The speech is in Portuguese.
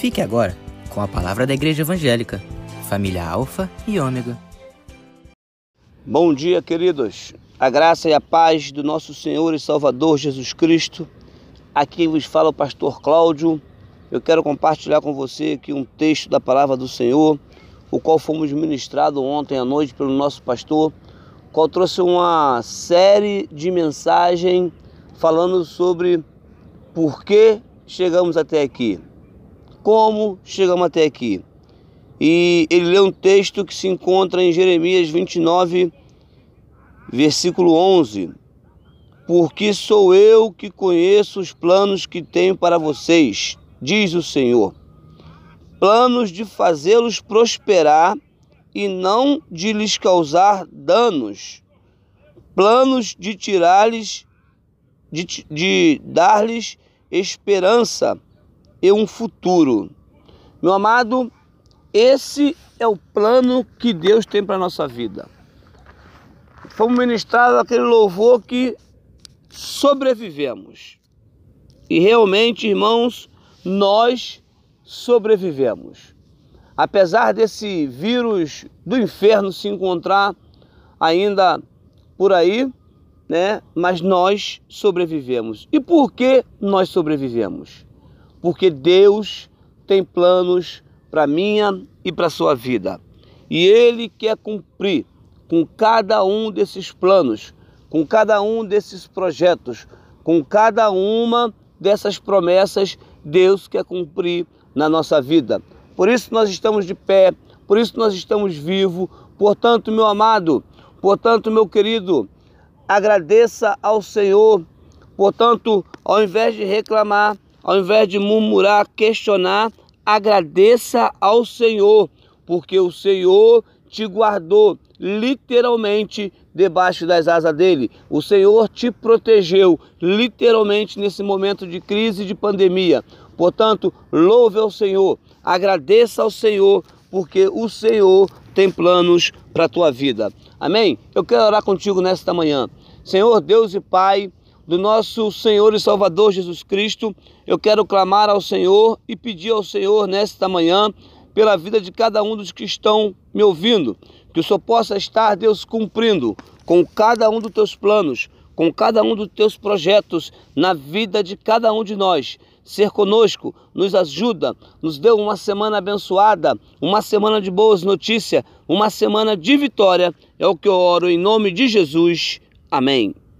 Fique agora com a palavra da Igreja Evangélica, família Alfa e Ômega. Bom dia, queridos. A graça e a paz do nosso Senhor e Salvador Jesus Cristo. Aqui vos fala o pastor Cláudio. Eu quero compartilhar com você aqui um texto da palavra do Senhor, o qual fomos ministrado ontem à noite pelo nosso pastor, qual trouxe uma série de mensagem falando sobre por que chegamos até aqui, como chegamos até aqui. E ele lê um texto que se encontra em Jeremias 29, versículo 11. Porque sou eu que conheço os planos que tenho para vocês, diz o Senhor. Planos de fazê-los prosperar e não de lhes causar danos. Planos de tirar-lhes, de, de dar-lhes esperança e um futuro. Meu amado, esse é o plano que Deus tem para a nossa vida. Fomos ministrados aquele louvor que sobrevivemos. E realmente, irmãos, nós sobrevivemos. Apesar desse vírus do inferno se encontrar ainda por aí, né? Mas nós sobrevivemos. E por que nós sobrevivemos? Porque Deus tem planos para minha e para sua vida. E ele quer cumprir com cada um desses planos, com cada um desses projetos, com cada uma dessas promessas, Deus quer cumprir na nossa vida. Por isso nós estamos de pé, por isso nós estamos vivos. Portanto, meu amado, portanto, meu querido, agradeça ao Senhor. Portanto, ao invés de reclamar, ao invés de murmurar, questionar, agradeça ao Senhor, porque o Senhor te guardou literalmente debaixo das asas dele. O Senhor te protegeu literalmente nesse momento de crise de pandemia. Portanto, louve ao Senhor, agradeça ao Senhor, porque o Senhor tem planos para a tua vida. Amém? Eu quero orar contigo nesta manhã. Senhor Deus e Pai, do nosso Senhor e Salvador Jesus Cristo, eu quero clamar ao Senhor e pedir ao Senhor nesta manhã pela vida de cada um dos que estão me ouvindo, que o Senhor possa estar, Deus, cumprindo com cada um dos teus planos, com cada um dos teus projetos na vida de cada um de nós. Ser conosco, nos ajuda, nos dê uma semana abençoada, uma semana de boas notícias, uma semana de vitória. É o que eu oro em nome de Jesus. Amém.